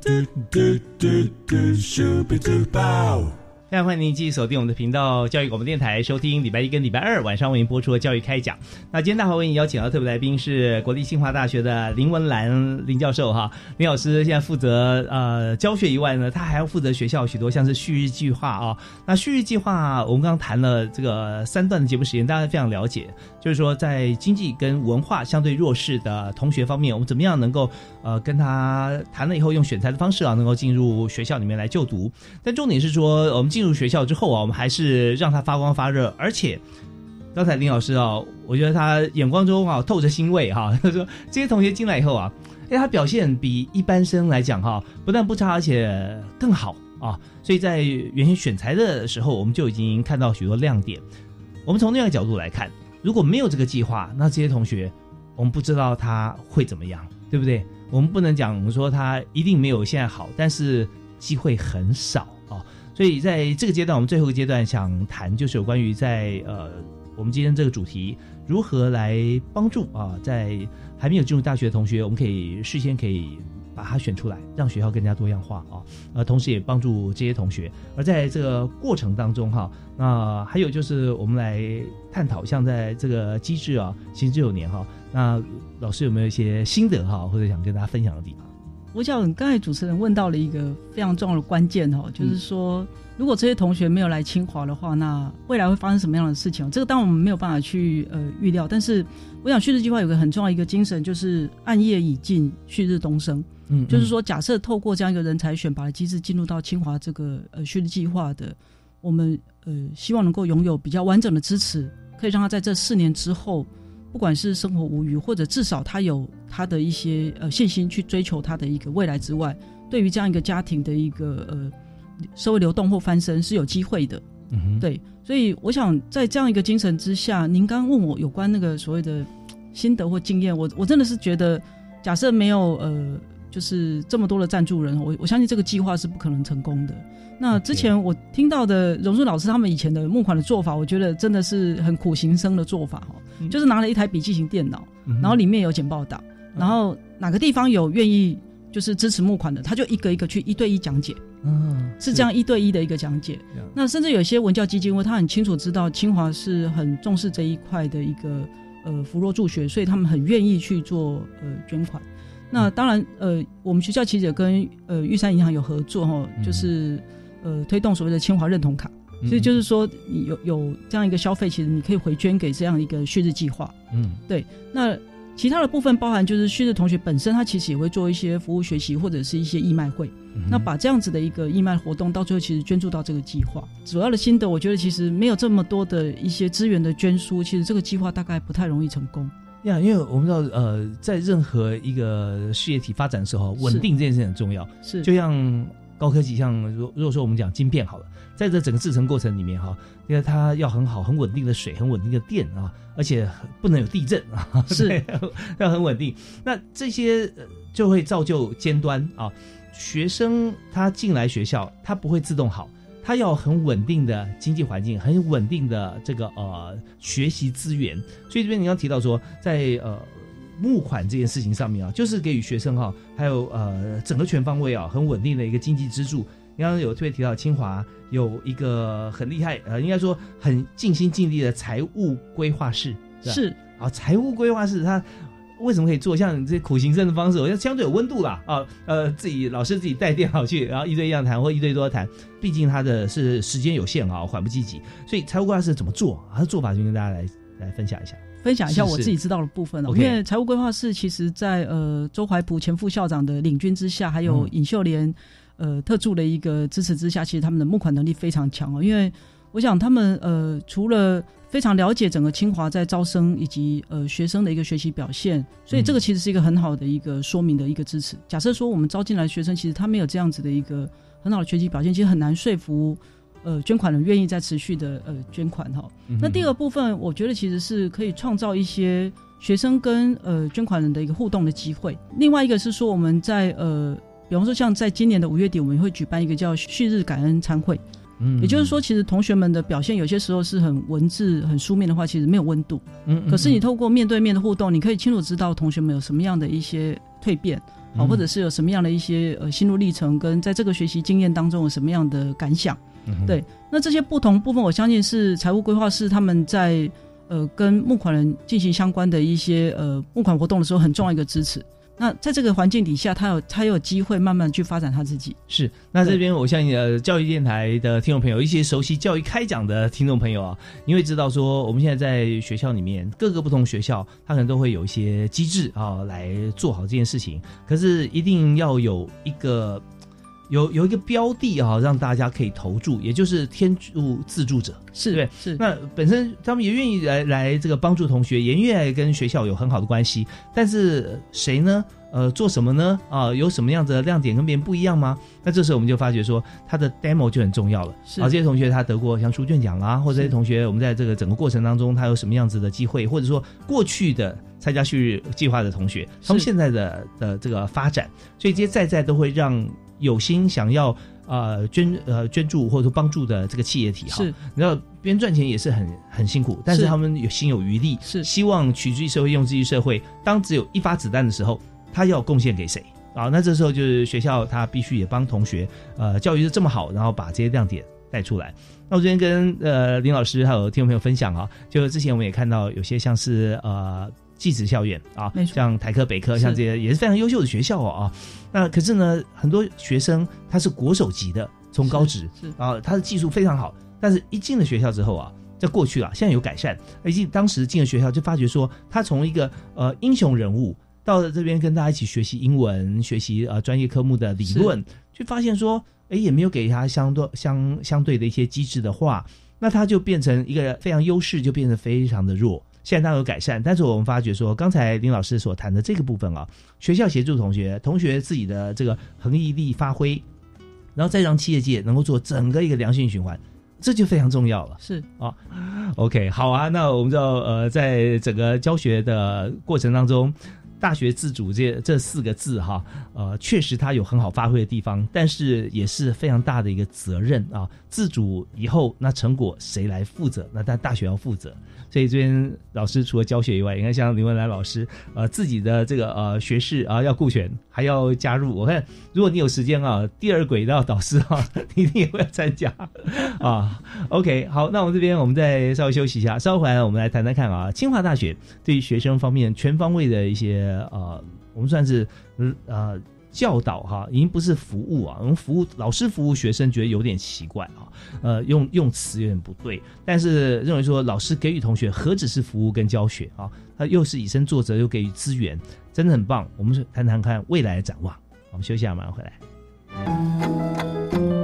嘟嘟嘟嘟，Super Duper。 非常欢迎您继续锁定我们的频道教育广播电台，收听礼拜一跟礼拜二晚上为您播出的教育开讲。那今天大华为您邀请到特别来宾是国立清华大学的林文兰林教授哈，林老师现在负责呃教学以外呢，他还要负责学校许多像是旭日计划啊。那旭日计划我们刚刚谈了这个三段的节目时间，大家非常了解，就是说在经济跟文化相对弱势的同学方面，我们怎么样能够呃跟他谈了以后，用选材的方式啊，能够进入学校里面来就读。但重点是说，我们进进入学校之后啊，我们还是让他发光发热，而且刚才林老师啊，我觉得他眼光中啊透着欣慰哈，他说这些同学进来以后啊，哎，他表现比一般生来讲哈，不但不差，而且更好啊，所以在原先选材的时候，我们就已经看到许多亮点。我们从另外一个角度来看，如果没有这个计划，那这些同学我们不知道他会怎么样，对不对？我们不能讲说他一定没有现在好，但是机会很少。所以在这个阶段，我们最后一个阶段想谈就是有关于在呃我们今天这个主题如何来帮助啊，在还没有进入大学的同学，我们可以事先可以把它选出来，让学校更加多样化啊，呃，同时也帮助这些同学。而在这个过程当中哈，那还有就是我们来探讨，像在这个机制啊行之有年哈，那老师有没有一些心得哈，或者想跟大家分享的地方？我想刚才主持人问到了一个非常重要的关键哦，就是说，如果这些同学没有来清华的话，那未来会发生什么样的事情？这个当然我们没有办法去呃预料。但是，我想旭日计划有个很重要一个精神，就是暗夜已尽，旭日东升。嗯，就是说，假设透过这样一个人才选拔的机制进入到清华这个呃旭日计划的，我们呃希望能够拥有比较完整的支持，可以让他在这四年之后。不管是生活无余，或者至少他有他的一些呃信心去追求他的一个未来之外，对于这样一个家庭的一个呃社会流动或翻身是有机会的。嗯对，所以我想在这样一个精神之下，您刚问我有关那个所谓的心得或经验，我我真的是觉得，假设没有呃就是这么多的赞助人，我我相信这个计划是不可能成功的。那之前我听到的荣顺老师他们以前的募款的做法，我觉得真的是很苦行僧的做法哈，就是拿了一台笔记型电脑，然后里面有简报档，然后哪个地方有愿意就是支持募款的，他就一个一个去一对一讲解，嗯，是这样一对一的一个讲解。那甚至有些文教基金会，他很清楚知道清华是很重视这一块的一个呃扶弱助学，所以他们很愿意去做呃捐款。那当然呃，我们学校其实也跟呃玉山银行有合作哈，就是。呃，推动所谓的清华认同卡，所以就是说，你有有这样一个消费，其实你可以回捐给这样一个旭日计划。嗯，对。那其他的部分包含就是旭日同学本身，他其实也会做一些服务学习或者是一些义卖会。那把这样子的一个义卖活动，到最后其实捐助到这个计划。主要的心得，我觉得其实没有这么多的一些资源的捐输，其实这个计划大概不太容易成功。呀，因为我们知道，呃，在任何一个事业体发展的时候，稳定这件事很重要。是，就像。高科技像如如果说我们讲晶片好了，在这整个制成过程里面哈，因为它要很好、很稳定的水、很稳定的电啊，而且不能有地震啊，是 要很稳定。那这些就会造就尖端啊，学生他进来学校，他不会自动好，他要很稳定的经济环境，很稳定的这个呃学习资源。所以这边你刚提到说，在呃。募款这件事情上面啊，就是给予学生哈，还有呃整个全方位啊，很稳定的一个经济支柱。你刚刚有特别提到清华有一个很厉害呃，应该说很尽心尽力的财务规划室，是啊，财务规划室他为什么可以做像你这苦行僧的方式？我觉得相对有温度啦啊，呃，自己老师自己带电脑去，然后一对一样谈或一对多谈，毕竟他的是时间有限啊，缓不积极，所以财务规划室怎么做？他的做法就跟大家来来分享一下。分享一下我自己知道的部分哦，因为财务规划室其实，在呃周怀普前副校长的领军之下，还有尹秀莲呃特助的一个支持之下，其实他们的募款能力非常强哦。因为我想他们呃除了非常了解整个清华在招生以及呃学生的一个学习表现，所以这个其实是一个很好的一个说明的一个支持。假设说我们招进来学生，其实他没有这样子的一个很好的学习表现，其实很难说服。呃，捐款人愿意再持续的呃捐款哈。那第二部分，我觉得其实是可以创造一些学生跟呃捐款人的一个互动的机会。另外一个是说，我们在呃，比方说像在今年的五月底，我们会举办一个叫旭日感恩餐会。嗯也就是说，其实同学们的表现有些时候是很文字、很书面的话，其实没有温度。嗯可是你透过面对面的互动，你可以清楚知道同学们有什么样的一些蜕变，好、嗯或者是有什么样的一些呃心路历程，跟在这个学习经验当中有什么样的感想。嗯对，那这些不同部分，我相信是财务规划师他们在呃跟募款人进行相关的一些呃募款活动的时候很重要一个支持。那在这个环境底下，他有他有机会慢慢去发展他自己。是，那这边我相信呃，教育电台的听众朋友，一些熟悉教育开讲的听众朋友啊，你会知道说，我们现在在学校里面各个不同学校，他可能都会有一些机制啊来做好这件事情。可是一定要有一个有有一个标的啊，让大家可以投注，也就是天助自助者，是对是。那本身他们也愿意来来这个帮助同学，也愿意跟学校有很好的关系，但是谁呢？呃，做什么呢？啊，有什么样子的亮点跟别人不一样吗？那这时候我们就发觉说，他的 demo 就很重要了。是啊，这些同学他得过像书卷奖啦，或者这些同学我们在这个整个过程当中，他有什么样子的机会，或者说过去的参加旭日计划的同学，他们现在的的这个发展，所以这些在在都会让有心想要呃捐呃捐助或者说帮助的这个企业体哈，是你知道别人赚钱也是很很辛苦，但是是他们有心有余力，是希望取之于社会，用之于社会。当只有一发子弹的时候，他要贡献给谁啊？那这时候就是学校，他必须也帮同学，呃，教育的这么好，然后把这些亮点带出来。那我昨天跟呃林老师还有听众朋友分享啊，就之前我们也看到有些像是呃技职校院啊，像台科、北科，像这些也是非常优秀的学校哦啊。那可是呢，很多学生他是国手级的，从高职啊，他的技术非常好，但是一进了学校之后啊。在过去啊，现在有改善。而且当时进了学校，就发觉说，他从一个呃英雄人物，到了这边跟大家一起学习英文，学习呃专业科目的理论，就发现说，哎，也没有给他相对相相对的一些机制的话，那他就变成一个非常优势，就变得非常的弱。现在当然有改善，但是我们发觉说，刚才林老师所谈的这个部分啊，学校协助同学，同学自己的这个恒毅力发挥，然后再让企业界能够做整个一个良性循环。这就非常重要了，是啊，OK，好啊，那我们知道，呃，在整个教学的过程当中，大学自主这这四个字哈，呃，确实它有很好发挥的地方，但是也是非常大的一个责任啊。自主以后，那成果谁来负责？那但大学要负责。所以这边老师除了教学以外，你看像林文兰老师，呃，自己的这个呃学士啊要顾全，还要加入。我看如果你有时间啊，第二轨道导师啊，你一定也会参加啊。OK，好，那我们这边我们再稍微休息一下，稍后回来我们来谈谈看啊，清华大学 对于学生方面全方位的一些呃，我们算是呃。教导哈，已经不是服务啊，我们服务老师服务学生，觉得有点奇怪啊，呃，用用词有点不对，但是认为说老师给予同学何止是服务跟教学啊，他又是以身作则，又给予资源，真的很棒。我们谈谈看未来的展望。我们休息一下，马上回来。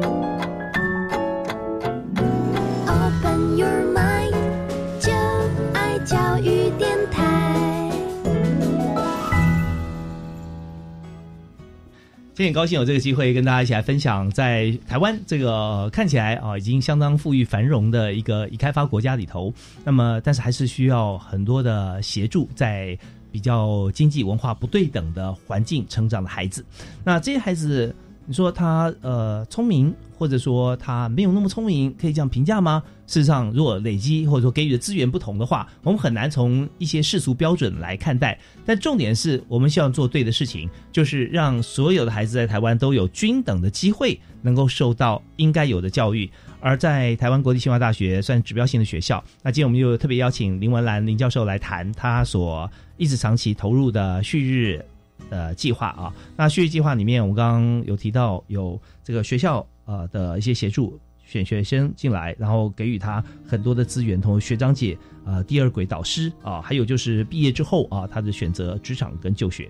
今天很高兴有这个机会跟大家一起来分享，在台湾这个、看起来啊已经相当富裕繁荣的一个已开发国家里头，那么但是还是需要很多的协助，在比较经济文化不对等的环境成长的孩子，那这些孩子。你说他呃聪明，或者说他没有那么聪明，可以这样评价吗？事实上，如果累积或者说给予的资源不同的话，我们很难从一些世俗标准来看待。但重点是我们希望做对的事情，就是让所有的孩子在台湾都有均等的机会，能够受到应该有的教育。而在台湾国立清华大学算指标性的学校，那今天我们又特别邀请林文兰林教授来谈他所一直长期投入的旭日。的计划啊，那旭日计划里面，我刚刚有提到有这个学校呃的一些协助，选学生进来，然后给予他很多的资源，同学长姐呃第二轨导师啊，还有就是毕业之后啊，他的选择职场跟就学。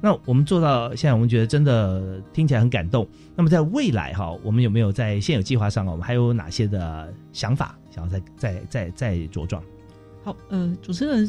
那我们做到现在，我们觉得真的听起来很感动。那么在未来哈，我们有没有在现有计划上，我们还有哪些的想法，想要再再再再茁壮？好，呃，主持人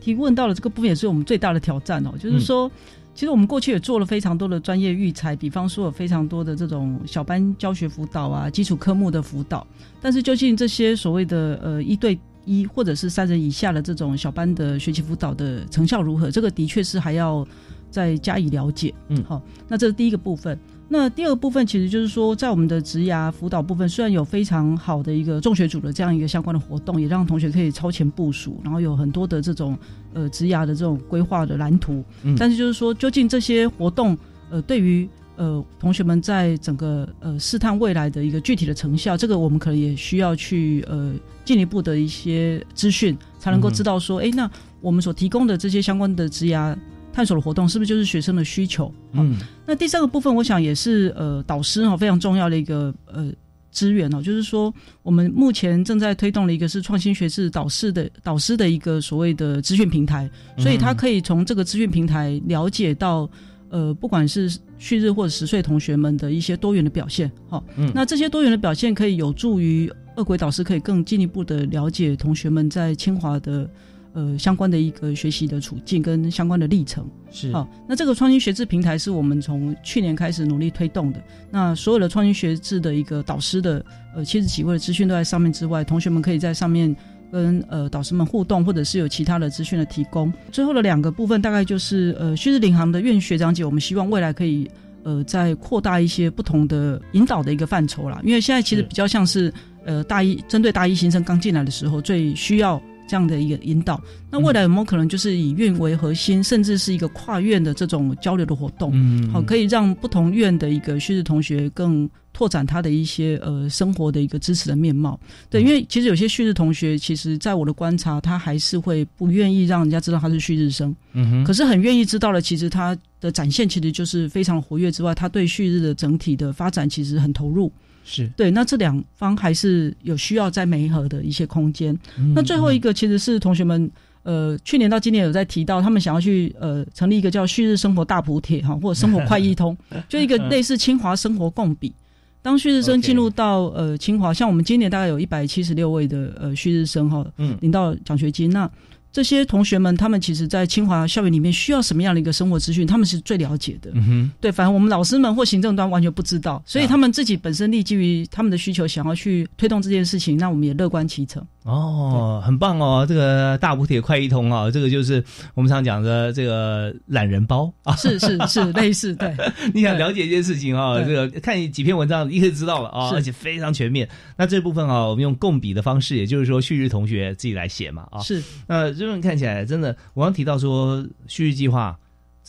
提问到了这个部分，也是我们最大的挑战哦，就是说。嗯其实我们过去也做了非常多的专业育才，比方说有非常多的这种小班教学辅导啊，基础科目的辅导。但是究竟这些所谓的呃一对一或者是三人以下的这种小班的学习辅导的成效如何？这个的确是还要再加以了解。嗯，好，那这是第一个部分。那第二个部分其实就是说，在我们的职涯辅导部分，虽然有非常好的一个中学组的这样一个相关的活动，也让同学可以超前部署，然后有很多的这种呃职涯的这种规划的蓝图。嗯但是就是说，究竟这些活动呃对于呃同学们在整个呃试探未来的一个具体的成效，这个我们可能也需要去呃进一步的一些资讯，才能够嗯知道说，哎、那我们所提供的这些相关的职涯探索的活动，是不是就是学生的需求？嗯那第三个部分，我想也是呃导师哈、非常重要的一个呃资源哦，就是说我们目前正在推动的一个是创新学士导师的导师的一个所谓的资讯平台，所以他可以从这个资讯平台了解到。呃，不管是旭日或者十岁同学们的一些多元的表现，哈、嗯那这些多元的表现可以有助于二轨导师可以更进一步的了解同学们在清华的呃相关的一个学习的处境跟相关的历程。是好，那这个创新学制平台是我们从去年开始努力推动的。那所有的创新学制的一个导师的呃七十几位的资讯都在上面之外，同学们可以在上面跟呃导师们互动，或者是有其他的资讯的提供。最后的两个部分大概就是呃旭日领航的院学长姐，我们希望未来可以呃再扩大一些不同的引导的一个范畴啦，因为现在其实比较像是呃大一针对大一新生刚进来的时候最需要。这样的一个引导，那未来有没有可能就是以院为核心，甚至是一个跨院的这种交流的活动？嗯好，可以让不同院的一个旭日同学更拓展他的一些呃生活的一个支持的面貌。对，因为其实有些旭日同学，其实在我的观察，他还是会不愿意让人家知道他是旭日生，嗯哼可是很愿意知道了，其实他的展现其实就是非常活跃之外，他对旭日的整体的发展其实很投入。是对，那这两方还是有需要在媒合的一些空间。嗯那最后一个其实是同学们。呃，去年到今年有在提到，他们想要去呃成立一个叫“旭日生活大补帖”哈，或者“生活快易通”，就一个 类似清华生活共笔。当旭日生 OK 进入到呃清华，像我们今年大概有一百七十六位的呃旭日生哈，嗯领到奖学金。那这些同学们，他们其实在清华校园里面需要什么样的一个生活资讯，他们是最了解的。嗯哼，对，反正我们老师们或行政端完全不知道，所以啊他们自己本身立基于他们的需求，想要去推动这件事情，那我们也乐观其成。哦，很棒哦！这个大补帖快一通啊，这个就是我们常讲的这个懒人包 啊，是是是，类似对。你想了解一件事情啊，对这个看几篇文章立刻知道了啊，是而且非常全面。那这部分啊，我们用共笔的方式，也就是说旭日同学自己来写嘛啊。是。那这份看起来真的，我刚提到说旭日计划。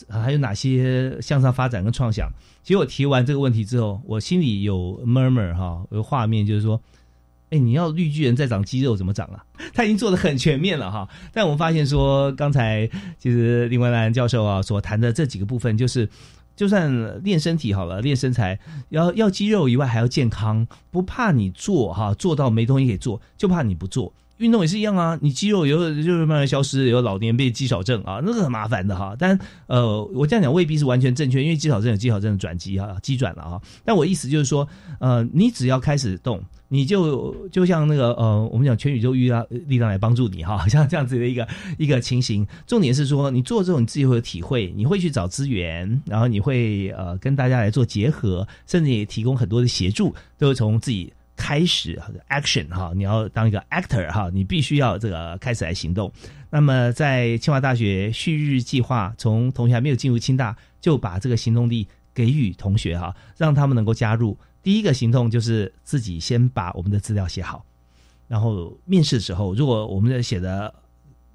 还有哪些向上发展跟创想？其实我提完这个问题之后，我心里有 murmur 哈，有画面就是说，哎，你要绿巨人再长肌肉怎么长啊？他已经做的很全面了哈。但我们发现说，刚才其实林文兰教授啊所谈的这几个部分，就是就算练身体好了，练身材，要要肌肉以外还要健康，不怕你做哈，做到没东西可以做，就怕你不做。运动也是一样啊，你肌肉有就是慢慢消失，有老年变肌少症啊，那个很麻烦的哈。但呃，我这样讲未必是完全正确，因为肌少症有肌少症的转机啊，肌转了啊。但我意思就是说，呃，你只要开始动，你就就像那个呃，我们讲全宇宙力量力量来帮助你哈，像这样子的一个一个情形。重点是说，你做这种你自己会有体会，你会去找资源，然后你会呃跟大家来做结合，甚至也提供很多的协助，都是从自己。开始 action 哈，你要当一个 actor 哈，你必须要这个开始来行动。那么在清华大学旭日计划，从同学还没有进入清大，就把这个行动力给予同学哈，让他们能够加入。第一个行动就是自己先把我们的资料写好，然后面试的时候，如果我们的写的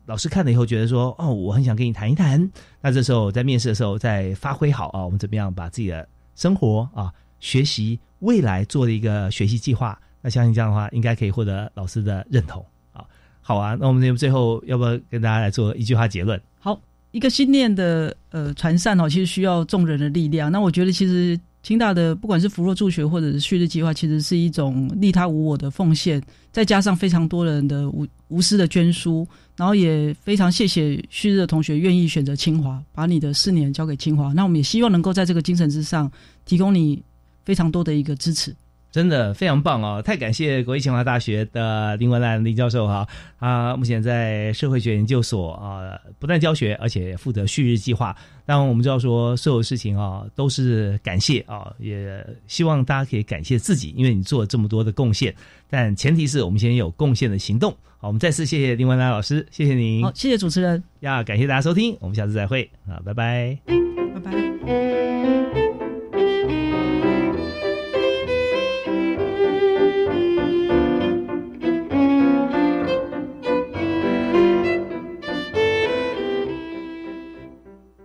老师看了以后觉得说，哦，我很想跟你谈一谈，那这时候在面试的时候再发挥好啊，我们怎么样把自己的生活啊、学习。未来做的一个学习计划，那相信这样的话，应该可以获得老师的认同啊。好啊，那我们最后要不要跟大家来做一句话结论？好，一个信念的呃传散哦，其实需要众人的力量。那我觉得其实清大的不管是扶弱助学或者是旭日计划，其实是一种利他无我的奉献，再加上非常多人的无无私的捐书，然后也非常谢谢旭日的同学愿意选择清华，把你的四年交给清华。那我们也希望能够在这个精神之上，提供你。非常多的一个支持，真的非常棒哦！太感谢国立清华大学的林文兰林教授哈，啊，目前在社会学研究所啊不但教学，而且负责旭日计划。当然，我们知道说所有事情啊都是感谢啊，也希望大家可以感谢自己，因为你做了这么多的贡献。但前提是我们先有贡献的行动。好，我们再次谢谢林文兰老师，谢谢您。好，谢谢主持人呀，感谢大家收听，我们下次再会啊，拜拜。拜拜。